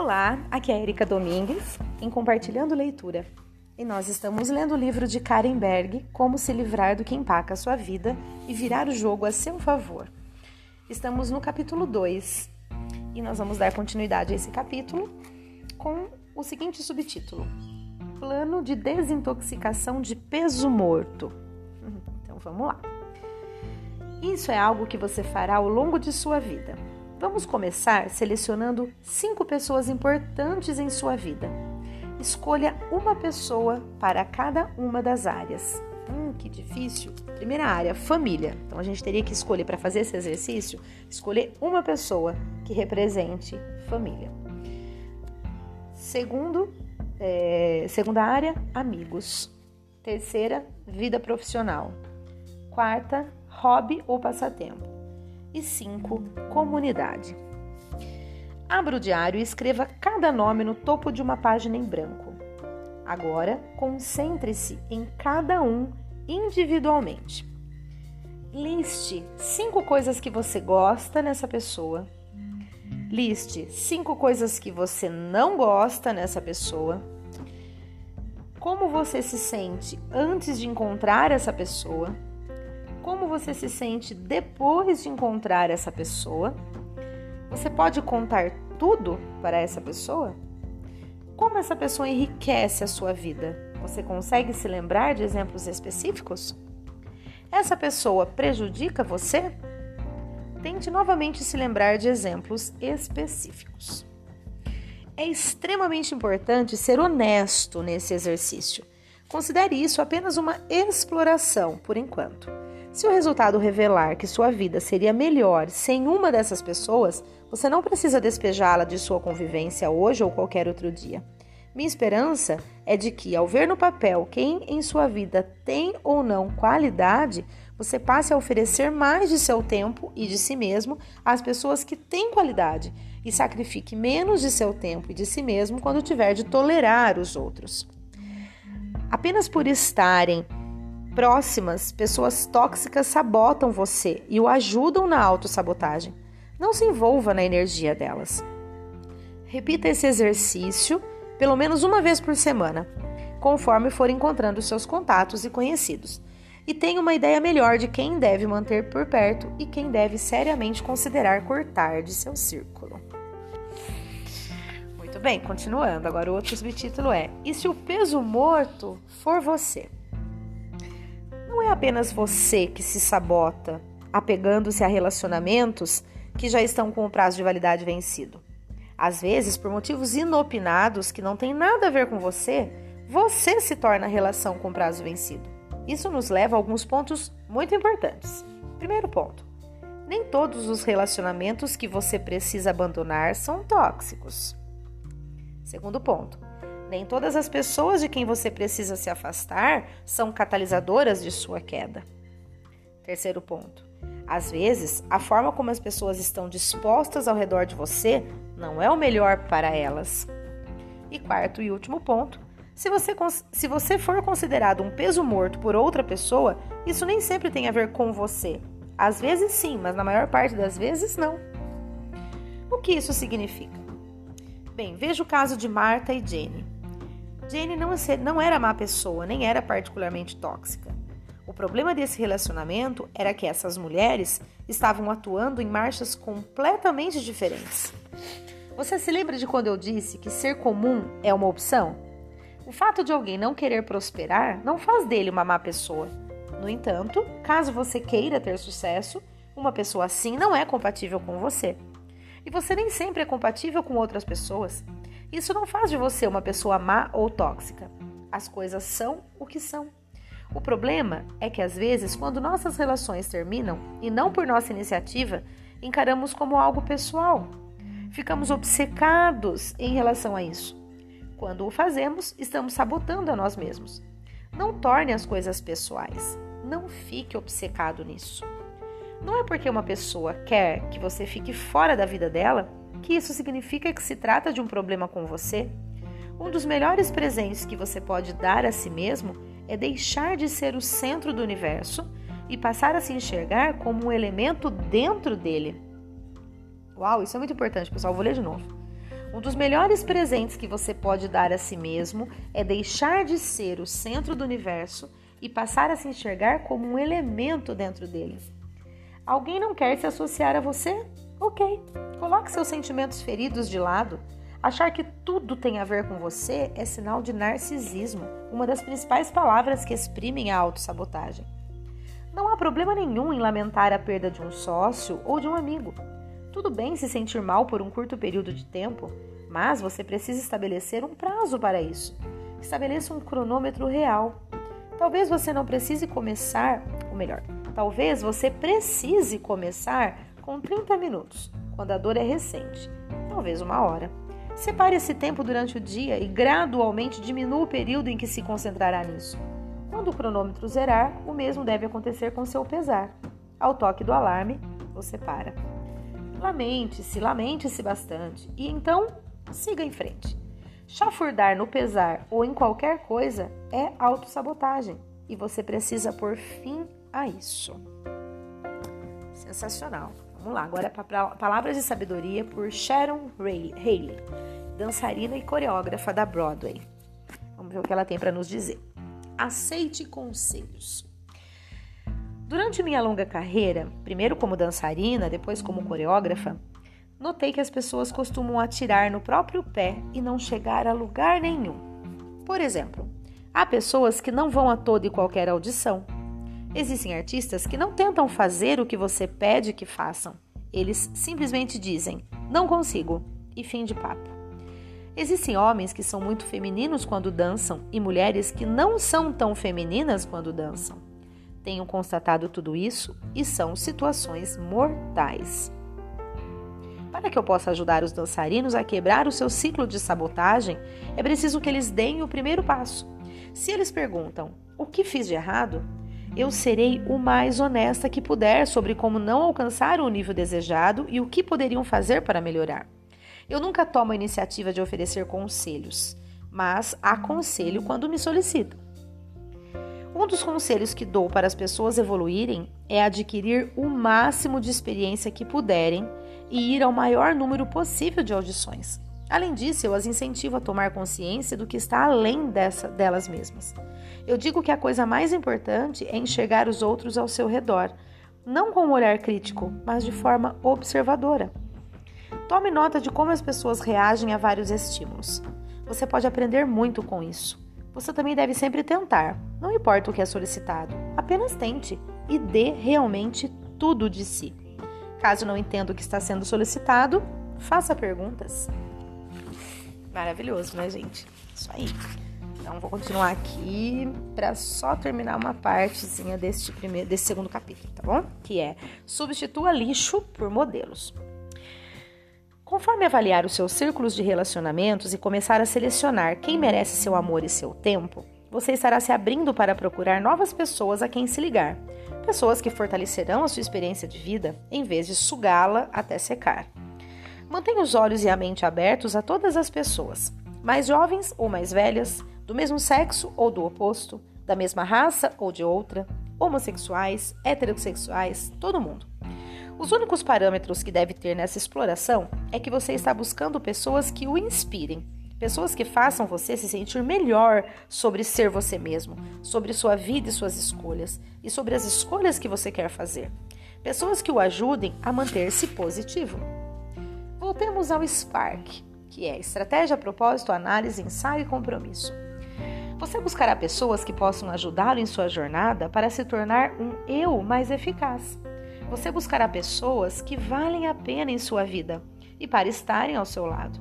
Olá, aqui é Erika Domingues em Compartilhando Leitura. E nós estamos lendo o livro de Karen Berg, Como se livrar do que empaca a sua vida e virar o jogo a seu favor. Estamos no capítulo 2 e nós vamos dar continuidade a esse capítulo com o seguinte subtítulo: Plano de desintoxicação de peso morto. Então vamos lá. Isso é algo que você fará ao longo de sua vida. Vamos começar selecionando cinco pessoas importantes em sua vida. Escolha uma pessoa para cada uma das áreas. Hum, que difícil. Primeira área, família. Então a gente teria que escolher para fazer esse exercício, escolher uma pessoa que represente família. Segundo, é, segunda área, amigos. Terceira, vida profissional. Quarta, hobby ou passatempo. E cinco, comunidade. Abra o diário e escreva cada nome no topo de uma página em branco. Agora, concentre-se em cada um individualmente. Liste cinco coisas que você gosta nessa pessoa. Liste cinco coisas que você não gosta nessa pessoa. Como você se sente antes de encontrar essa pessoa? Como você se sente depois de encontrar essa pessoa? Você pode contar tudo para essa pessoa? Como essa pessoa enriquece a sua vida? Você consegue se lembrar de exemplos específicos? Essa pessoa prejudica você? Tente novamente se lembrar de exemplos específicos. É extremamente importante ser honesto nesse exercício. Considere isso apenas uma exploração por enquanto. Se o resultado revelar que sua vida seria melhor sem uma dessas pessoas, você não precisa despejá-la de sua convivência hoje ou qualquer outro dia. Minha esperança é de que, ao ver no papel quem em sua vida tem ou não qualidade, você passe a oferecer mais de seu tempo e de si mesmo às pessoas que têm qualidade e sacrifique menos de seu tempo e de si mesmo quando tiver de tolerar os outros. Apenas por estarem próximas, pessoas tóxicas sabotam você e o ajudam na autossabotagem. Não se envolva na energia delas. Repita esse exercício pelo menos uma vez por semana, conforme for encontrando seus contatos e conhecidos. E tenha uma ideia melhor de quem deve manter por perto e quem deve seriamente considerar cortar de seu círculo. Muito bem, continuando. Agora o outro subtítulo é: E se o peso morto for você? Não é apenas você que se sabota, apegando-se a relacionamentos que já estão com o prazo de validade vencido. Às vezes, por motivos inopinados que não têm nada a ver com você, você se torna a relação com prazo vencido. Isso nos leva a alguns pontos muito importantes. Primeiro ponto: nem todos os relacionamentos que você precisa abandonar são tóxicos. Segundo ponto: nem todas as pessoas de quem você precisa se afastar são catalisadoras de sua queda. Terceiro ponto: às vezes, a forma como as pessoas estão dispostas ao redor de você não é o melhor para elas. E quarto e último ponto: se você, se você for considerado um peso morto por outra pessoa, isso nem sempre tem a ver com você. Às vezes sim, mas na maior parte das vezes não. O que isso significa? Bem, veja o caso de Marta e Jenny. Jane não, era má pessoa, nem era particularmente tóxica. O problema desse relacionamento era que essas mulheres estavam atuando em marchas completamente diferentes. Você se lembra de quando eu disse que ser comum é uma opção? O fato de alguém não querer prosperar não faz dele uma má pessoa. No entanto, caso você queira ter sucesso, uma pessoa assim não é compatível com você. E você nem sempre é compatível com outras pessoas. Isso não faz de você uma pessoa má ou tóxica. As coisas são o que são. O problema é que às vezes, quando nossas relações terminam, e não por nossa iniciativa, encaramos como algo pessoal. Ficamos obcecados em relação a isso. Quando o fazemos, estamos sabotando a nós mesmos. Não torne as coisas pessoais. Não fique obcecado nisso. Não é porque uma pessoa quer que você fique fora da vida dela que isso significa que se trata de um problema com você? Um dos melhores presentes que você pode dar a si mesmo é deixar de ser o centro do universo e passar a se enxergar como um elemento dentro dele. Uau, isso é muito importante, pessoal. Vou ler de novo. Um dos melhores presentes que você pode dar a si mesmo é deixar de ser o centro do universo e passar a se enxergar como um elemento dentro dele. Alguém não quer se associar a você? Ok, coloque seus sentimentos feridos de lado. Achar que tudo tem a ver com você é sinal de narcisismo, uma das principais palavras que exprimem a autossabotagem. Não há problema nenhum em lamentar a perda de um sócio ou de um amigo. Tudo bem se sentir mal por um curto período de tempo, mas você precisa estabelecer um prazo para isso. Estabeleça um cronômetro real. Talvez você não precise começar, ou melhor, talvez você precise começar com 30 minutos, quando a dor é recente, talvez uma hora. Separe esse tempo durante o dia e gradualmente diminua o período em que se concentrará nisso. Quando o cronômetro zerar, o mesmo deve acontecer com seu pesar. Ao toque do alarme, você para. Lamente-se, lamente-se bastante e então siga em frente. Chafurdar no pesar ou em qualquer coisa é autossabotagem e você precisa pôr fim a isso. Sensacional. Vamos lá, agora para Palavras de Sabedoria por Sharon Haley, dançarina e coreógrafa da Broadway. Vamos ver o que ela tem para nos dizer. Aceite conselhos. Durante minha longa carreira, primeiro como dançarina, depois como coreógrafa, notei que as pessoas costumam atirar no próprio pé e não chegar a lugar nenhum. Por exemplo, há pessoas que não vão a toda e qualquer audição. Existem artistas que não tentam fazer o que você pede que façam. Eles simplesmente dizem: não consigo, e fim de papo. Existem homens que são muito femininos quando dançam e mulheres que não são tão femininas quando dançam. Tenho constatado tudo isso e são situações mortais. Para que eu possa ajudar os dançarinos a quebrar o seu ciclo de sabotagem, é preciso que eles deem o primeiro passo. Se eles perguntam: O que fiz de errado? Eu serei o mais honesta que puder sobre como não alcançar o nível desejado e o que poderiam fazer para melhorar. Eu nunca tomo a iniciativa de oferecer conselhos, mas aconselho quando me solicitam. Um dos conselhos que dou para as pessoas evoluírem é adquirir o máximo de experiência que puderem e ir ao maior número possível de audições. Além disso, eu as incentivo a tomar consciência do que está além dessa, delas mesmas. Eu digo que a coisa mais importante é enxergar os outros ao seu redor, não com um olhar crítico, mas de forma observadora. Tome nota de como as pessoas reagem a vários estímulos. Você pode aprender muito com isso. Você também deve sempre tentar, não importa o que é solicitado, apenas tente e dê realmente tudo de si. Caso não entenda o que está sendo solicitado, faça perguntas. Maravilhoso, né, gente? Isso aí. Então vou continuar aqui para só terminar uma partezinha deste primeiro, desse segundo capítulo, tá bom? Que é substitua lixo por modelos. Conforme avaliar os seus círculos de relacionamentos e começar a selecionar quem merece seu amor e seu tempo, você estará se abrindo para procurar novas pessoas a quem se ligar. Pessoas que fortalecerão a sua experiência de vida em vez de sugá-la até secar. Mantenha os olhos e a mente abertos a todas as pessoas, mais jovens ou mais velhas, do mesmo sexo ou do oposto, da mesma raça ou de outra, homossexuais, heterossexuais, todo mundo. Os únicos parâmetros que deve ter nessa exploração é que você está buscando pessoas que o inspirem, pessoas que façam você se sentir melhor sobre ser você mesmo, sobre sua vida e suas escolhas, e sobre as escolhas que você quer fazer. Pessoas que o ajudem a manter-se positivo. Voltemos ao SPARK, que é Estratégia, Propósito, Análise, Ensaio e Compromisso. Você buscará pessoas que possam ajudá-lo em sua jornada para se tornar um eu mais eficaz. Você buscará pessoas que valem a pena em sua vida e para estarem ao seu lado.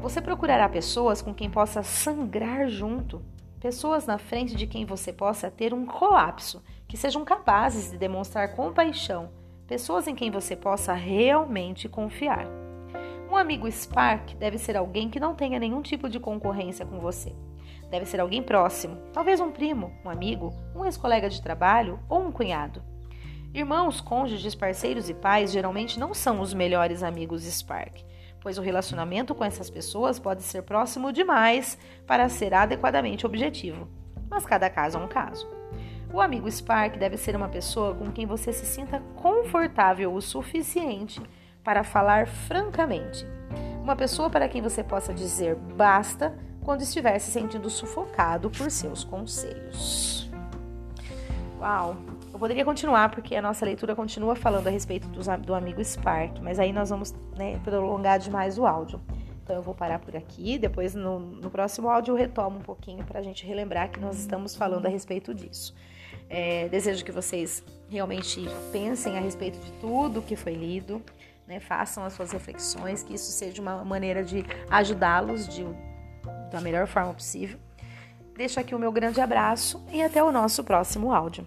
Você procurará pessoas com quem possa sangrar junto, pessoas na frente de quem você possa ter um colapso, que sejam capazes de demonstrar compaixão, pessoas em quem você possa realmente confiar. Um amigo Spark deve ser alguém que não tenha nenhum tipo de concorrência com você. Deve ser alguém próximo, talvez um primo, um amigo, um ex-colega de trabalho ou um cunhado. Irmãos, cônjuges, parceiros e pais geralmente não são os melhores amigos Spark, pois o relacionamento com essas pessoas pode ser próximo demais para ser adequadamente objetivo. Mas cada caso é um caso. O amigo Spark deve ser uma pessoa com quem você se sinta confortável o suficiente para falar francamente. Uma pessoa para quem você possa dizer basta quando estiver se sentindo sufocado por seus conselhos. Uau! Eu poderia continuar porque a nossa leitura continua falando a respeito do, amigo Spark, mas aí nós vamos né, prolongar demais o áudio. Então eu vou parar por aqui, depois no, no próximo áudio eu retomo um pouquinho para a gente relembrar que nós estamos falando a respeito disso. É, desejo que vocês realmente pensem a respeito de tudo que foi lido, né, façam as suas reflexões, que isso seja uma maneira de ajudá-los da melhor forma possível. Deixo aqui o meu grande abraço e até o nosso próximo áudio.